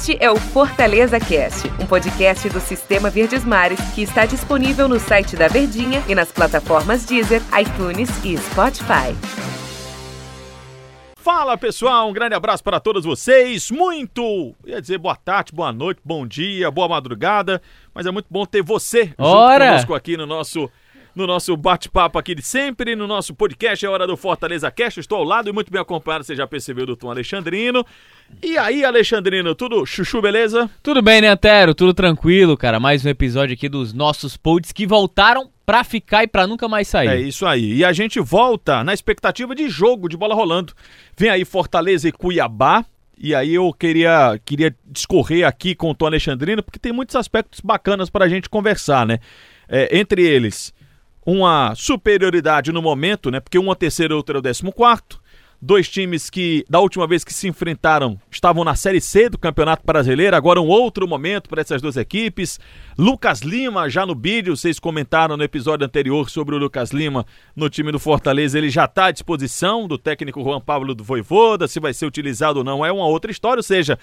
Este é o Fortaleza Cast, um podcast do Sistema Verdes Mares que está disponível no site da Verdinha e nas plataformas Deezer, iTunes e Spotify. Fala pessoal, um grande abraço para todos vocês. Muito, ia dizer boa tarde, boa noite, bom dia, boa madrugada, mas é muito bom ter você Ora! junto conosco aqui no nosso no nosso bate-papo aqui de sempre, no nosso podcast, é hora do Fortaleza Cast. Estou ao lado e muito bem acompanhado, você já percebeu, do Tom Alexandrino. E aí, Alexandrino, tudo chuchu, beleza? Tudo bem, né, Antero? Tudo tranquilo, cara. Mais um episódio aqui dos nossos pods que voltaram pra ficar e pra nunca mais sair. É isso aí. E a gente volta na expectativa de jogo, de bola rolando. Vem aí Fortaleza e Cuiabá. E aí eu queria, queria discorrer aqui com o Tom Alexandrino, porque tem muitos aspectos bacanas para a gente conversar, né? É, entre eles, uma superioridade no momento, né? Porque um é o terceiro e outro é o décimo quarto. Dois times que, da última vez que se enfrentaram, estavam na Série C do Campeonato Brasileiro. Agora um outro momento para essas duas equipes. Lucas Lima, já no vídeo, vocês comentaram no episódio anterior sobre o Lucas Lima no time do Fortaleza. Ele já está à disposição do técnico Juan Pablo do Voivoda. Se vai ser utilizado ou não é uma outra história. Ou seja,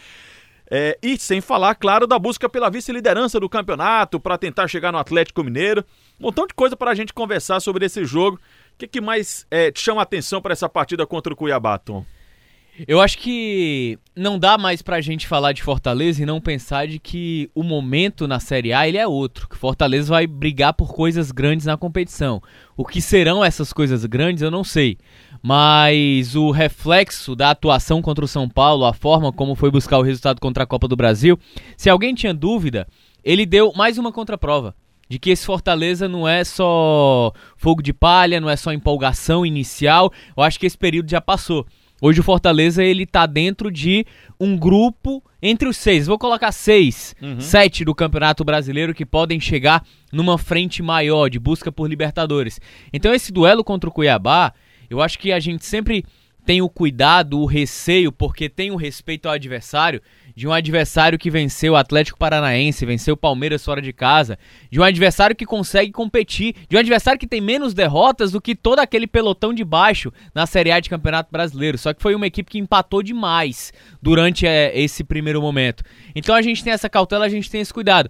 é, e sem falar, claro, da busca pela vice-liderança do campeonato para tentar chegar no Atlético Mineiro. Um montão de coisa para a gente conversar sobre esse jogo. O que, que mais é, te chama a atenção para essa partida contra o Cuiabá, Tom? Eu acho que não dá mais pra gente falar de Fortaleza e não pensar de que o momento na Série A ele é outro, que Fortaleza vai brigar por coisas grandes na competição. O que serão essas coisas grandes eu não sei, mas o reflexo da atuação contra o São Paulo, a forma como foi buscar o resultado contra a Copa do Brasil, se alguém tinha dúvida, ele deu mais uma contraprova de que esse Fortaleza não é só fogo de palha, não é só empolgação inicial. Eu acho que esse período já passou. Hoje o Fortaleza ele tá dentro de um grupo entre os seis, vou colocar seis, Uhum. sete do Campeonato Brasileiro que podem chegar numa frente maior de busca por Libertadores. Então esse duelo contra o Cuiabá, eu acho que a gente sempre tem o cuidado, o receio, porque tem o respeito ao adversário, de um adversário que venceu o Atlético Paranaense, venceu o Palmeiras fora de casa, de um adversário que consegue competir, de um adversário que tem menos derrotas do que todo aquele pelotão de baixo na Série A de Campeonato Brasileiro. Só que foi uma equipe que empatou demais durante é, esse primeiro momento. Então a gente tem essa cautela, a gente tem esse cuidado.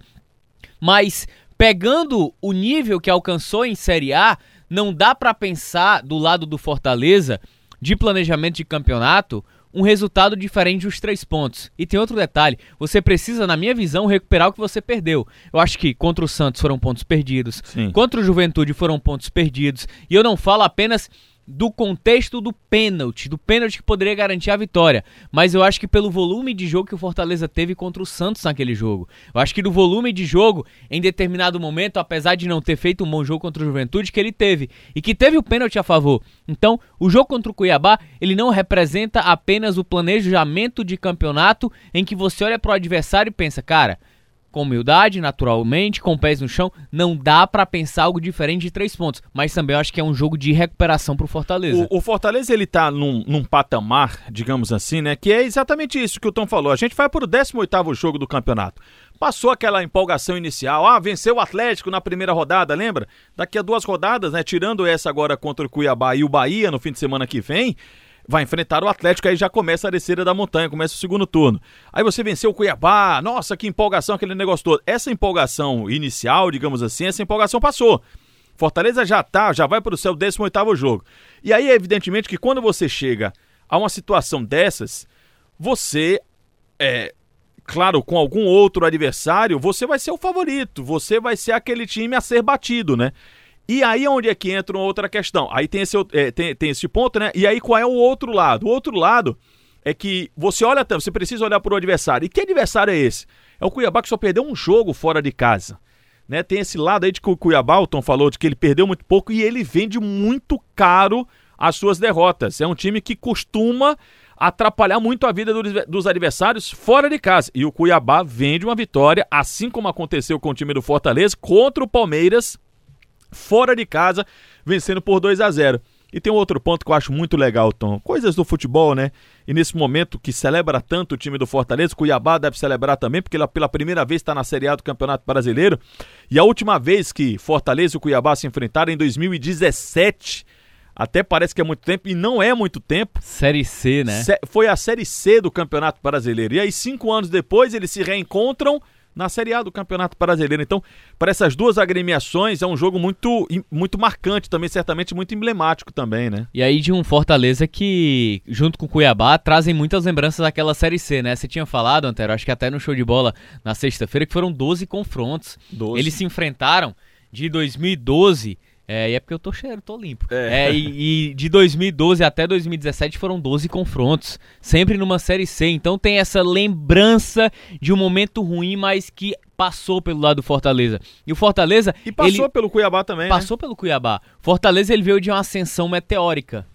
Mas pegando o nível que alcançou em Série A, não dá pra pensar do lado do Fortaleza de planejamento de campeonato um resultado diferente dos três pontos. E tem outro detalhe: você precisa, na minha visão, recuperar o que você perdeu. Eu acho que contra o Santos foram pontos perdidos, Sim. contra o Juventude foram pontos perdidos. E eu não falo apenas do contexto do pênalti, do pênalti que poderia garantir a vitória, mas eu acho que pelo volume de jogo que o Fortaleza teve contra o Santos naquele jogo. Eu acho que do volume de jogo, em determinado momento, apesar de não ter feito um bom jogo contra o Juventude, que ele teve, e que teve o pênalti a favor. Então, o jogo contra o Cuiabá, ele não representa apenas o planejamento de campeonato em que você olha pro adversário e pensa, cara, com humildade, naturalmente, com pés no chão, não dá pra pensar algo diferente de três pontos. Mas também eu acho que é um jogo de recuperação pro Fortaleza. O, o Fortaleza ele tá num, num patamar, digamos assim, né? Que é exatamente isso que o Tom falou. A gente vai pro 18º jogo do campeonato. Passou aquela empolgação inicial. Ah, venceu o Atlético na primeira rodada, lembra? Daqui a duas rodadas, né? Tirando essa agora contra o Cuiabá e o Bahia no fim de semana que vem, vai enfrentar o Atlético, aí já começa a descida da montanha, começa o segundo turno. Aí você venceu o Cuiabá, nossa, que empolgação, aquele negócio todo. Essa empolgação inicial, digamos assim, essa empolgação passou. Fortaleza já tá, já vai para o seu 18º jogo. E aí, evidentemente, que quando você chega a uma situação dessas, você, é, claro, com algum outro adversário, você vai ser o favorito, você vai ser aquele time a ser batido, né? E aí onde é que entra uma outra questão? Aí tem esse, é, tem, tem esse ponto, né? E aí qual é o outro lado? O outro lado é que você olha, você precisa olhar para o adversário. E que adversário é esse? É o Cuiabá que só perdeu um jogo fora de casa. Né? Tem esse lado aí de que o Cuiabá, o Tom falou, de que ele perdeu muito pouco e ele vende muito caro as suas derrotas. É um time que costuma atrapalhar muito a vida dos adversários fora de casa. E o Cuiabá vende uma vitória, assim como aconteceu com o time do Fortaleza, contra o Palmeiras fora de casa, vencendo por 2 a 0. E tem um outro ponto que eu acho muito legal, Tom. Coisas do futebol, né? E nesse momento que celebra tanto o time do Fortaleza, Cuiabá deve celebrar também, porque pela primeira vez está na Série A do Campeonato Brasileiro. E a última vez que Fortaleza e o Cuiabá se enfrentaram em 2017, Até parece que é muito tempo, e não é muito tempo. Série C, né? Foi a Série C do Campeonato Brasileiro. E aí, cinco anos depois, eles se reencontram na Série A do Campeonato Brasileiro. Então, para essas duas agremiações, é um jogo muito, muito marcante também, certamente muito emblemático também, né? E aí de um Fortaleza que, junto com o Cuiabá, trazem muitas lembranças daquela Série C, né? Você tinha falado, Antero, acho que até no show de bola na sexta-feira, que foram 12 confrontos. 12. Eles se enfrentaram de 2012 é, e é porque eu tô cheiro, tô limpo. É. é e, e, de 2012 até 2017 foram 12 confrontos, sempre numa Série C. Então tem essa lembrança de um momento ruim, mas que passou pelo lado do Fortaleza. E o Fortaleza. E passou ele, pelo Cuiabá também. Né? Passou né? pelo Cuiabá. Fortaleza ele veio de uma ascensão meteórica.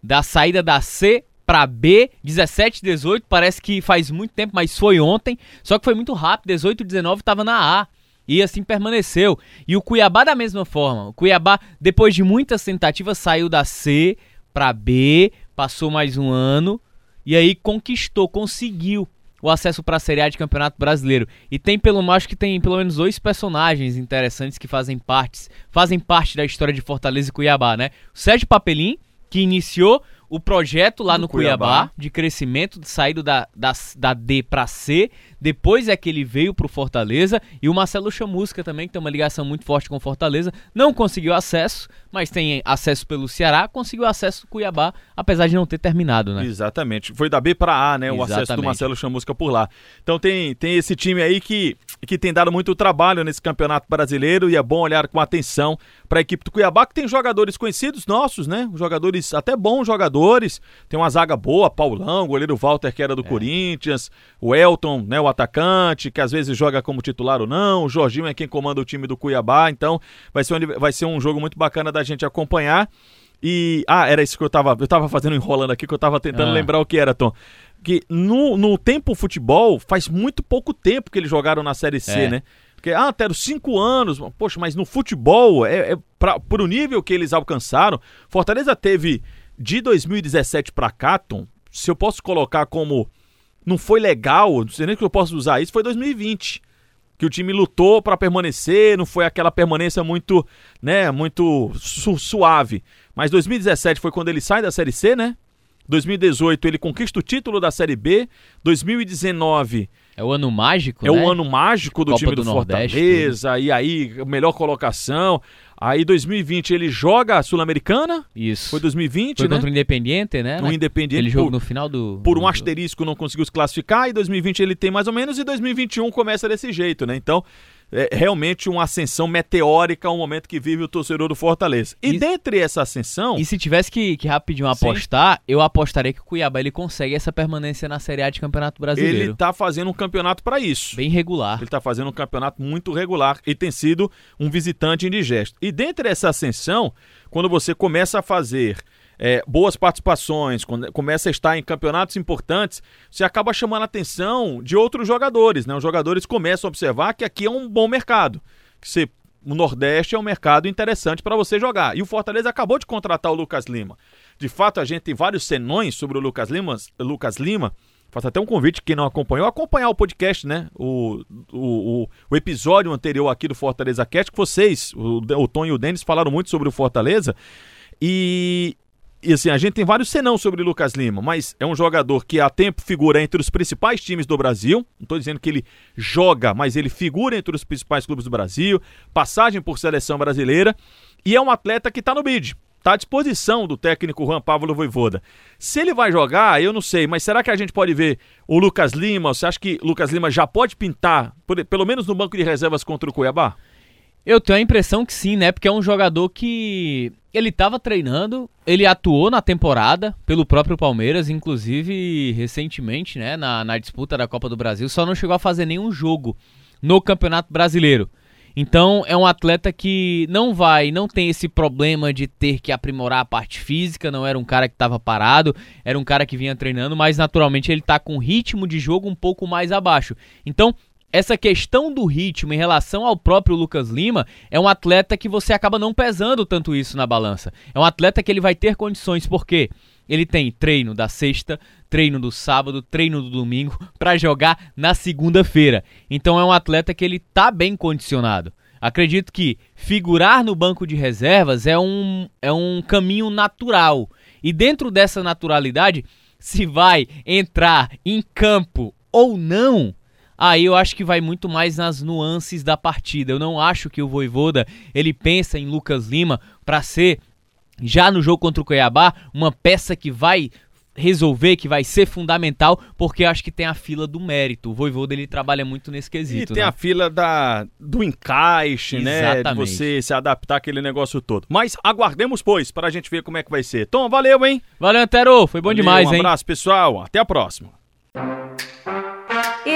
Da saída da C para B, 17, 18, parece que faz muito tempo, mas foi ontem. Só que foi muito rápido, 18, 19 estava na A. E assim permaneceu. E o Cuiabá da mesma forma. O Cuiabá, depois de muitas tentativas, saiu da C para B, passou mais um ano e aí conquistou, conseguiu o acesso para a Série A de Campeonato Brasileiro. E tem pelo acho que tem pelo menos dois personagens interessantes que fazem parte, fazem parte da história de Fortaleza e Cuiabá, né? O Sérgio Papelim, que iniciou o projeto lá no, no Cuiabá, Cuiabá, de crescimento, de saída da, da, da D para C. Depois é que ele veio pro Fortaleza. E o Marcelo Chamusca também, que tem uma ligação muito forte com Fortaleza. Não conseguiu acesso, mas tem acesso pelo Ceará. Conseguiu acesso do Cuiabá, apesar de não ter terminado, né? Exatamente. Foi da B para A, né? Exatamente. O acesso do Marcelo Chamusca por lá. Então tem, tem esse time aí que, que tem dado muito trabalho nesse campeonato brasileiro. E é bom olhar com atenção para a equipe do Cuiabá, que tem jogadores conhecidos nossos, né? Jogadores, até bons jogadores. Tem uma zaga boa, Paulão, goleiro Walter, que era do é. Corinthians, o Elton, né? O atacante, que às vezes joga como titular ou não. O Jorginho é quem comanda o time do Cuiabá. Então vai ser um, vai ser um jogo muito bacana da gente acompanhar. E. Ah, era isso que eu tava. Eu tava fazendo enrolando aqui, que eu tava tentando ah. lembrar o que era, Tom. Que no, no tempo futebol, faz muito pouco tempo que eles jogaram na Série C, é. né? Porque, ah, Tero, cinco anos. Poxa, mas no futebol, é, é pra, pro nível que eles alcançaram, Fortaleza teve de 2017 pra cá, Tom, se eu posso colocar como não foi legal, não sei nem que eu posso usar isso, foi 2020 que o time lutou para permanecer, não foi aquela permanência muito, né, muito su suave. Mas 2017 foi quando ele sai da Série C, né? 2018 ele conquista o título da Série B. 2019 é o ano mágico, É né? o ano mágico do Copa time do, do Fortaleza. Nordeste, e aí, melhor colocação. Aí 2020 ele joga a Sul-Americana. Isso. Foi 2020, Foi né? contra o Independiente, né? O Independiente. Ele jogou no final do. Por um asterisco não conseguiu se classificar. E 2020 ele tem mais ou menos. E 2021 começa desse jeito, né? Então é realmente uma ascensão meteórica, um momento que vive o torcedor do Fortaleza. E, e dentre essa ascensão. E se tivesse que, que rapidinho apostar, Sim. eu apostaria que o Cuiabá ele consegue essa permanência na Série A de Campeonato Brasileiro. Ele tá fazendo um campeonato para isso. Bem regular. Ele tá fazendo um campeonato muito regular e tem sido um visitante indigesto. E dentre essa ascensão, quando você começa a fazer é, boas participações, quando começa a estar em campeonatos importantes, você acaba chamando a atenção de outros jogadores. Né? Os jogadores começam a observar que aqui é um bom mercado. Que você, o Nordeste é um mercado interessante para você jogar. E o Fortaleza acabou de contratar o Lucas Lima. De fato, a gente tem vários senões sobre o Lucas Lima. Lucas Lima Faço até um convite, quem não acompanhou, acompanhar o podcast, né? O, o, o, episódio anterior aqui do Fortaleza Cast, que vocês, o, o Tom e o Denis, falaram muito sobre o Fortaleza. E e assim, a gente tem vários senão sobre Lucas Lima, mas é um jogador que há tempo figura entre os principais times do Brasil. Não estou dizendo que ele joga, mas ele figura entre os principais clubes do Brasil, passagem por seleção brasileira, e é um atleta que está no bid. Está à disposição do técnico Juan Pablo Voivoda. Se ele vai jogar, eu não sei, mas será que a gente pode ver o Lucas Lima? Você acha que Lucas Lima já pode pintar, pelo menos no banco de reservas contra o Cuiabá? Eu tenho a impressão que sim, né? Porque é um jogador que ele estava treinando, ele atuou na temporada pelo próprio Palmeiras, inclusive recentemente, né? Na, na disputa da Copa do Brasil, só não chegou a fazer nenhum jogo no Campeonato Brasileiro. Então é um atleta que não vai, não tem esse problema de ter que aprimorar a parte física, não era um cara que estava parado, era um cara que vinha treinando, mas naturalmente ele está com ritmo de jogo um pouco mais abaixo. Então essa questão do ritmo em relação ao próprio Lucas Lima é um atleta que você acaba não pesando tanto isso na balança. É um atleta que ele vai ter condições, porque ele tem treino da sexta, treino do sábado, treino do domingo para jogar na segunda-feira. Então é um atleta que ele tá bem condicionado. Acredito que figurar no banco de reservas é um, é um caminho natural. E dentro dessa naturalidade, se vai entrar em campo ou não, aí eu acho que vai muito mais nas nuances da partida. Eu não acho que o Voivoda ele pensa em Lucas Lima para ser já no jogo contra o Cuiabá uma peça que vai resolver, que vai ser fundamental, porque acho que tem a fila do mérito. O Voivoda ele trabalha muito nesse quesito. E tem né? a fila da, do encaixe, Exatamente. né? De você se adaptar àquele negócio todo. Mas aguardemos, pois, para a gente ver como é que vai ser. Tom, valeu, hein? Valeu, Antero. Foi bom Valeu, demais, um hein? abraço, pessoal. Até a próxima.